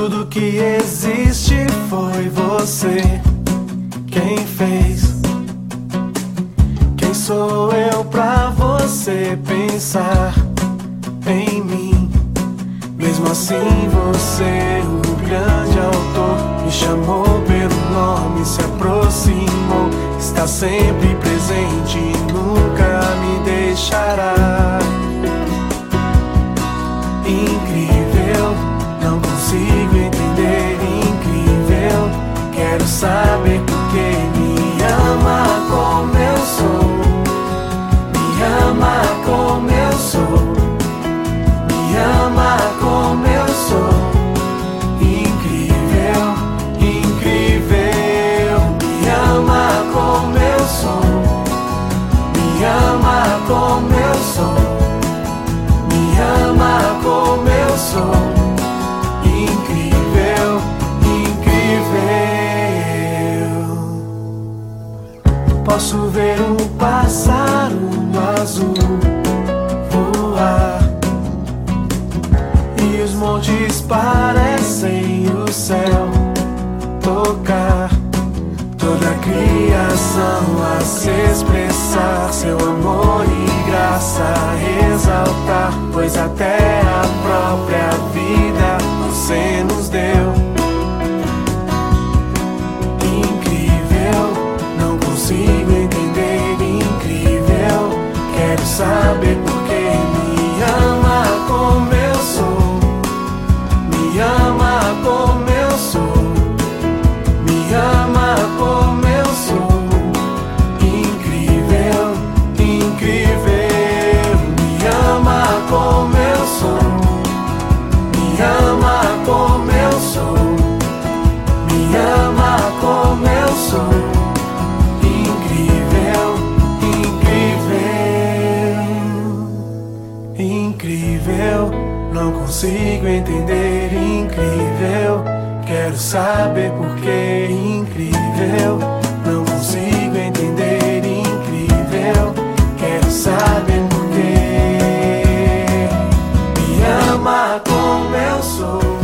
Tudo que existe foi você quem fez. Quem sou eu pra você pensar em mim? Mesmo assim, você, o grande autor, me chamou pelo nome, se aproximou, está sempre presente que Posso ver um pássaro azul voar. E os montes parecem o céu tocar. Toda a criação a se expressar, seu amor e graça a exaltar, pois até a própria vida saber por Não consigo entender, incrível. Quero saber por que incrível. Não consigo entender, incrível. Quero saber por que me ama como eu sou.